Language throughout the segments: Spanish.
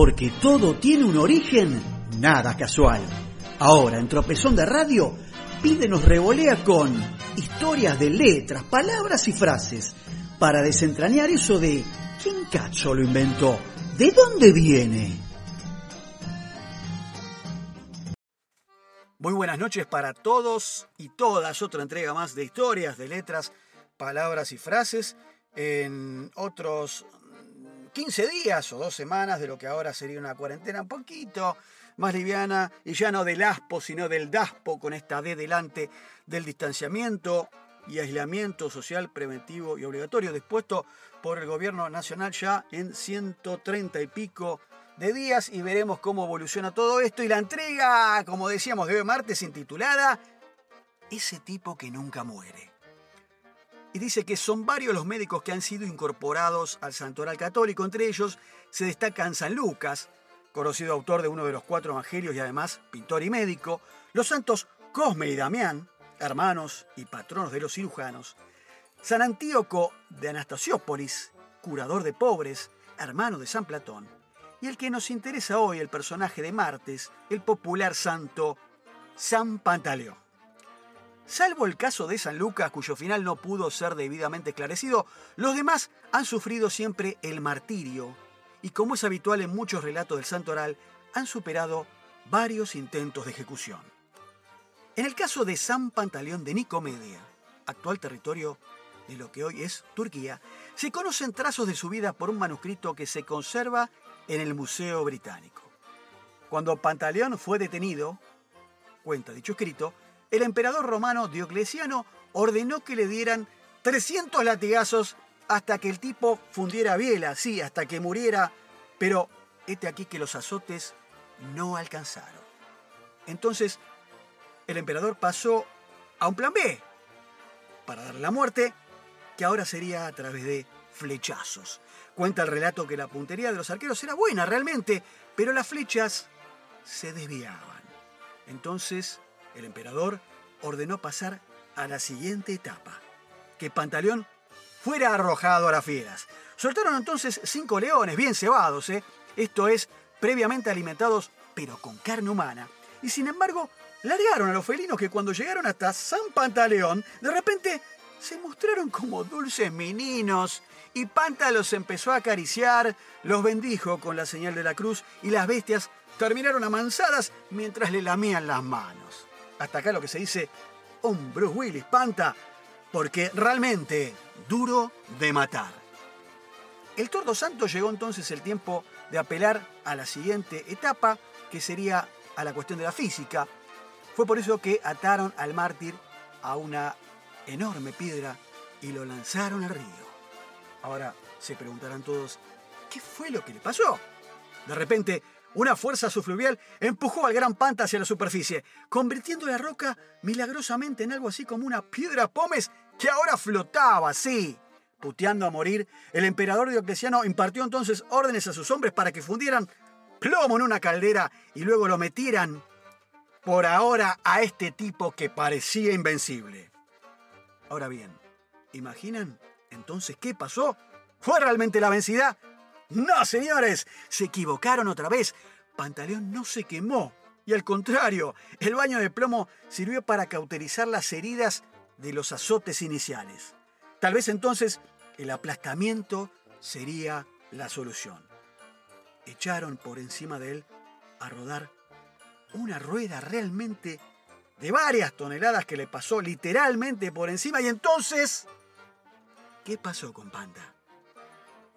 porque todo tiene un origen nada casual. Ahora, en Tropezón de Radio, Pide nos revolea con historias de letras, palabras y frases para desentrañar eso de ¿quién cacho lo inventó? ¿De dónde viene? Muy buenas noches para todos y todas. Otra entrega más de historias, de letras, palabras y frases en otros 15 días o dos semanas de lo que ahora sería una cuarentena un poquito más liviana y ya no del aspo, sino del daspo con esta D delante del distanciamiento y aislamiento social preventivo y obligatorio dispuesto por el gobierno nacional ya en 130 y pico de días y veremos cómo evoluciona todo esto. Y la entrega, como decíamos, de hoy martes intitulada Ese tipo que nunca muere y dice que son varios los médicos que han sido incorporados al santoral católico. Entre ellos se destacan San Lucas, conocido autor de uno de los cuatro evangelios y además pintor y médico, los santos Cosme y Damián, hermanos y patronos de los cirujanos, San Antíoco de Anastasiópolis, curador de pobres, hermano de San Platón, y el que nos interesa hoy, el personaje de Martes, el popular santo San Pantaleón. Salvo el caso de San Lucas, cuyo final no pudo ser debidamente esclarecido, los demás han sufrido siempre el martirio y, como es habitual en muchos relatos del santo oral, han superado varios intentos de ejecución. En el caso de San Pantaleón de Nicomedia, actual territorio de lo que hoy es Turquía, se conocen trazos de su vida por un manuscrito que se conserva en el Museo Británico. Cuando Pantaleón fue detenido, cuenta dicho escrito, el emperador romano Diocleciano ordenó que le dieran 300 latigazos hasta que el tipo fundiera biela, sí, hasta que muriera, pero este aquí que los azotes no alcanzaron. Entonces, el emperador pasó a un plan B para darle la muerte, que ahora sería a través de flechazos. Cuenta el relato que la puntería de los arqueros era buena realmente, pero las flechas se desviaban. Entonces, el emperador ordenó pasar a la siguiente etapa, que Pantaleón fuera arrojado a las fieras. Soltaron entonces cinco leones bien cebados, ¿eh? esto es, previamente alimentados, pero con carne humana. Y sin embargo, largaron a los felinos que cuando llegaron hasta San Pantaleón, de repente se mostraron como dulces meninos. Y Panta los empezó a acariciar, los bendijo con la señal de la cruz y las bestias terminaron amansadas mientras le lamían las manos hasta acá lo que se dice un Bruce Willis, panta, porque realmente duro de matar. El Tordo Santo llegó entonces el tiempo de apelar a la siguiente etapa, que sería a la cuestión de la física. Fue por eso que ataron al mártir a una enorme piedra y lo lanzaron al río. Ahora se preguntarán todos, ¿qué fue lo que le pasó? De repente una fuerza subfluvial empujó al gran panta hacia la superficie, convirtiendo la roca milagrosamente en algo así como una piedra pómez que ahora flotaba, sí. Puteando a morir, el emperador Diocleciano impartió entonces órdenes a sus hombres para que fundieran plomo en una caldera y luego lo metieran por ahora a este tipo que parecía invencible. Ahora bien, ¿imaginan entonces qué pasó? ¿Fue realmente la vencida? No, señores, se equivocaron otra vez. Pantaleón no se quemó. Y al contrario, el baño de plomo sirvió para cauterizar las heridas de los azotes iniciales. Tal vez entonces el aplastamiento sería la solución. Echaron por encima de él a rodar una rueda realmente de varias toneladas que le pasó literalmente por encima. Y entonces, ¿qué pasó con Panta?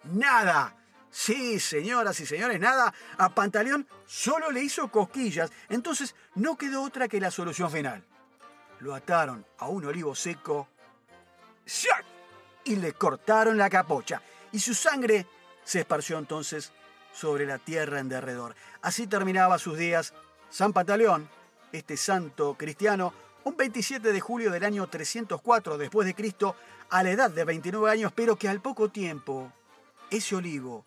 Nada. Sí, señoras y señores, nada, a Pantaleón solo le hizo cosquillas, entonces no quedó otra que la solución final. Lo ataron a un olivo seco y le cortaron la capocha, y su sangre se esparció entonces sobre la tierra en derredor. Así terminaba sus días San Pantaleón, este santo cristiano, un 27 de julio del año 304 después de Cristo, a la edad de 29 años, pero que al poco tiempo ese olivo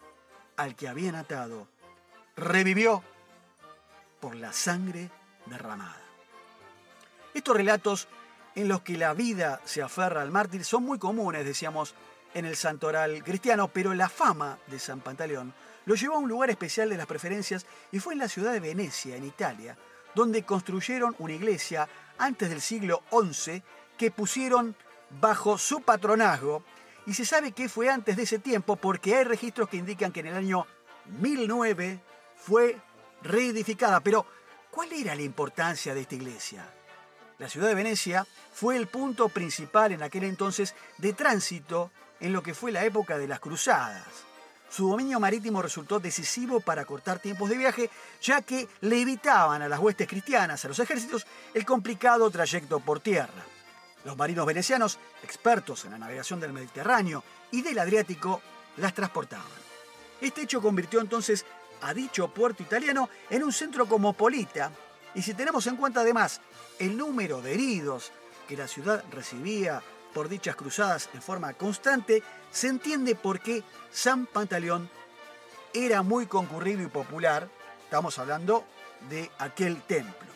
al que habían atado revivió por la sangre derramada. Estos relatos en los que la vida se aferra al mártir son muy comunes, decíamos, en el santoral cristiano, pero la fama de San Pantaleón lo llevó a un lugar especial de las preferencias y fue en la ciudad de Venecia, en Italia, donde construyeron una iglesia antes del siglo XI que pusieron bajo su patronazgo y se sabe que fue antes de ese tiempo porque hay registros que indican que en el año 1009 fue reedificada. Pero, ¿cuál era la importancia de esta iglesia? La ciudad de Venecia fue el punto principal en aquel entonces de tránsito en lo que fue la época de las cruzadas. Su dominio marítimo resultó decisivo para cortar tiempos de viaje, ya que le evitaban a las huestes cristianas, a los ejércitos, el complicado trayecto por tierra. Los marinos venecianos, expertos en la navegación del Mediterráneo y del Adriático, las transportaban. Este hecho convirtió entonces a dicho puerto italiano en un centro cosmopolita, y si tenemos en cuenta además el número de heridos que la ciudad recibía por dichas cruzadas en forma constante, se entiende por qué San Pantaleón era muy concurrido y popular. Estamos hablando de aquel templo.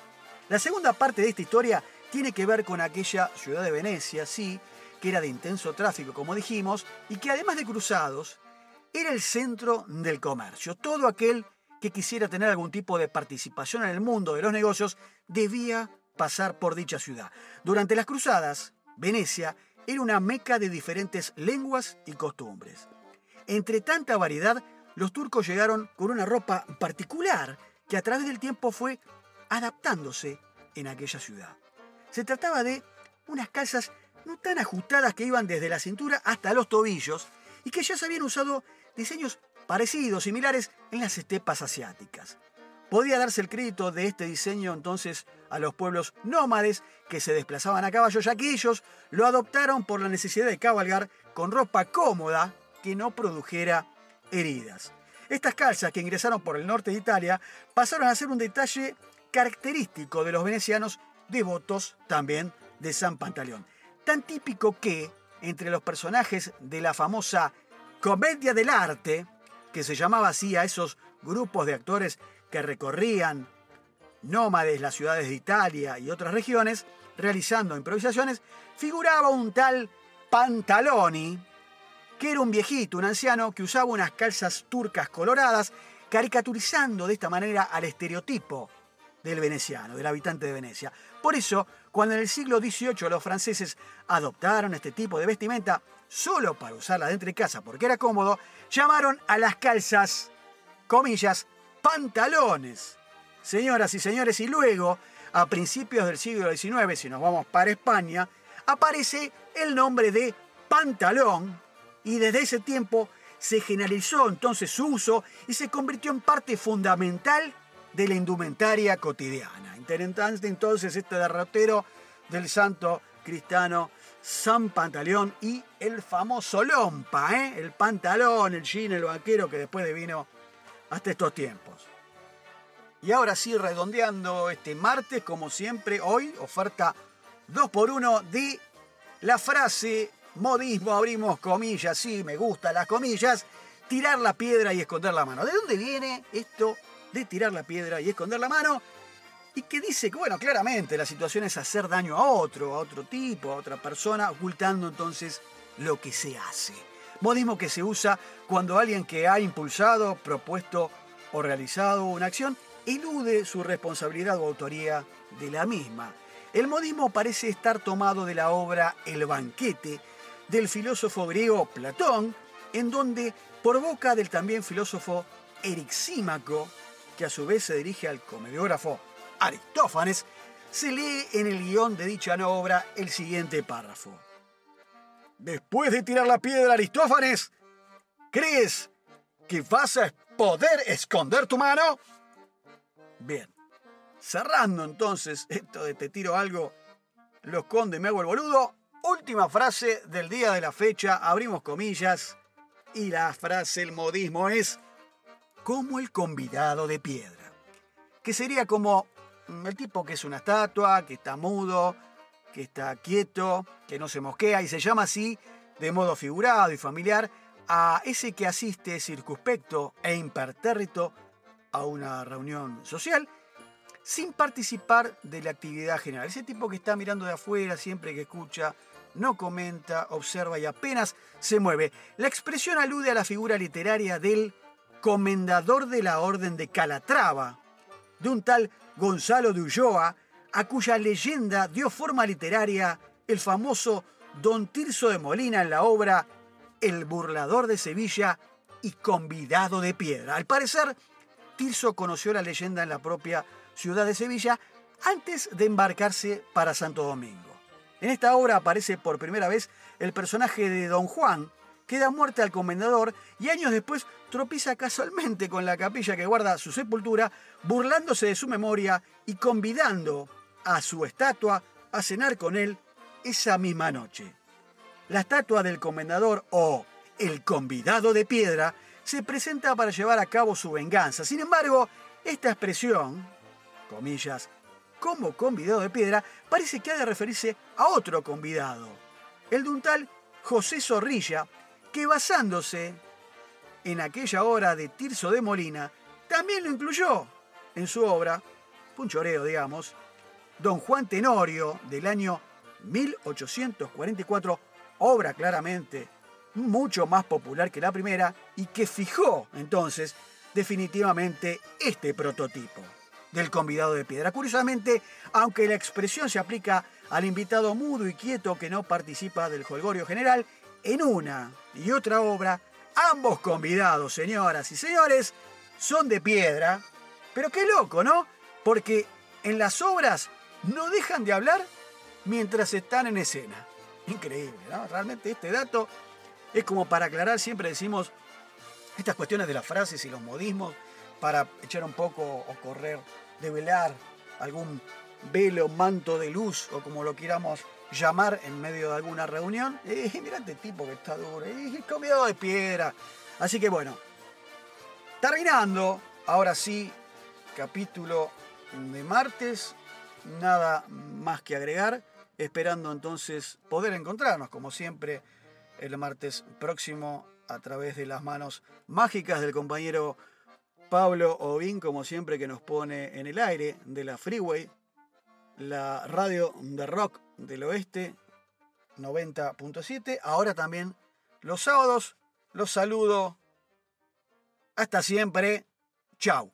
La segunda parte de esta historia tiene que ver con aquella ciudad de Venecia, sí, que era de intenso tráfico, como dijimos, y que además de cruzados, era el centro del comercio. Todo aquel que quisiera tener algún tipo de participación en el mundo de los negocios debía pasar por dicha ciudad. Durante las cruzadas, Venecia era una meca de diferentes lenguas y costumbres. Entre tanta variedad, los turcos llegaron con una ropa particular que a través del tiempo fue adaptándose en aquella ciudad. Se trataba de unas calzas no tan ajustadas que iban desde la cintura hasta los tobillos y que ya se habían usado diseños parecidos, similares en las estepas asiáticas. Podía darse el crédito de este diseño entonces a los pueblos nómades que se desplazaban a caballo, ya que ellos lo adoptaron por la necesidad de cabalgar con ropa cómoda que no produjera heridas. Estas calzas que ingresaron por el norte de Italia pasaron a ser un detalle característico de los venecianos devotos también de San Pantaleón. Tan típico que, entre los personajes de la famosa Comedia del Arte, que se llamaba así a esos grupos de actores que recorrían nómades las ciudades de Italia y otras regiones, realizando improvisaciones, figuraba un tal Pantaloni, que era un viejito, un anciano, que usaba unas calzas turcas coloradas, caricaturizando de esta manera al estereotipo del veneciano, del habitante de Venecia. Por eso, cuando en el siglo XVIII los franceses adoptaron este tipo de vestimenta solo para usarla dentro de casa porque era cómodo, llamaron a las calzas, comillas, pantalones. Señoras y señores, y luego, a principios del siglo XIX, si nos vamos para España, aparece el nombre de pantalón y desde ese tiempo se generalizó entonces su uso y se convirtió en parte fundamental de la indumentaria cotidiana. Interesante entonces este derrotero del santo cristiano San Pantaleón y el famoso Lompa, ¿eh? el pantalón, el jean, el vaquero que después vino hasta estos tiempos. Y ahora sí, redondeando este martes, como siempre, hoy oferta 2x1 de la frase modismo, abrimos comillas, sí, me gustan las comillas, tirar la piedra y esconder la mano. ¿De dónde viene esto de tirar la piedra y esconder la mano? Y que dice que, bueno, claramente la situación es hacer daño a otro, a otro tipo, a otra persona, ocultando entonces lo que se hace. Modismo que se usa cuando alguien que ha impulsado, propuesto o realizado una acción elude su responsabilidad o autoría de la misma. El modismo parece estar tomado de la obra El banquete del filósofo griego Platón, en donde, por boca del también filósofo Erixímaco, que a su vez se dirige al comediógrafo Aristófanes, se lee en el guion de dicha obra el siguiente párrafo. Después de tirar la piedra Aristófanes, ¿crees que vas a poder esconder tu mano? Bien. Cerrando entonces esto de te tiro algo, lo esconde, me hago el boludo. Última frase del día de la fecha, abrimos comillas, y la frase, el modismo es como el convidado de piedra, que sería como mm, el tipo que es una estatua, que está mudo, que está quieto, que no se mosquea y se llama así de modo figurado y familiar a ese que asiste circunspecto e impertérrito a una reunión social sin participar de la actividad general. Ese tipo que está mirando de afuera siempre que escucha no comenta, observa y apenas se mueve. La expresión alude a la figura literaria del comendador de la Orden de Calatrava, de un tal Gonzalo de Ulloa, a cuya leyenda dio forma literaria el famoso Don Tirso de Molina en la obra El burlador de Sevilla y convidado de piedra. Al parecer, Tirso conoció la leyenda en la propia ciudad de Sevilla antes de embarcarse para Santo Domingo. En esta obra aparece por primera vez el personaje de Don Juan, que da muerte al comendador y años después tropieza casualmente con la capilla que guarda su sepultura, burlándose de su memoria y convidando a su estatua a cenar con él esa misma noche. La estatua del comendador o el convidado de piedra se presenta para llevar a cabo su venganza. Sin embargo, esta expresión, comillas, como convidado de piedra, parece que ha de referirse a otro convidado, el de un tal José Zorrilla, que basándose en aquella obra de Tirso de Molina, también lo incluyó en su obra, Punchoreo, digamos, Don Juan Tenorio, del año 1844, obra claramente mucho más popular que la primera y que fijó entonces definitivamente este prototipo del convidado de piedra. Curiosamente, aunque la expresión se aplica al invitado mudo y quieto que no participa del holgorio general, en una y otra obra, ambos convidados, señoras y señores, son de piedra. Pero qué loco, ¿no? Porque en las obras no dejan de hablar mientras están en escena. Increíble, ¿no? Realmente este dato es como para aclarar, siempre decimos estas cuestiones de las frases y los modismos para echar un poco o correr, develar algún velo, manto de luz o como lo queramos llamar en medio de alguna reunión. Mira este tipo que está duro, eh, convidado de piedra. Así que bueno, terminando, ahora sí, capítulo de martes, nada más que agregar, esperando entonces poder encontrarnos como siempre el martes próximo a través de las manos mágicas del compañero Pablo Ovin, como siempre, que nos pone en el aire de la Freeway, la radio de rock del oeste 90.7. Ahora también los sábados los saludo. Hasta siempre. Chau.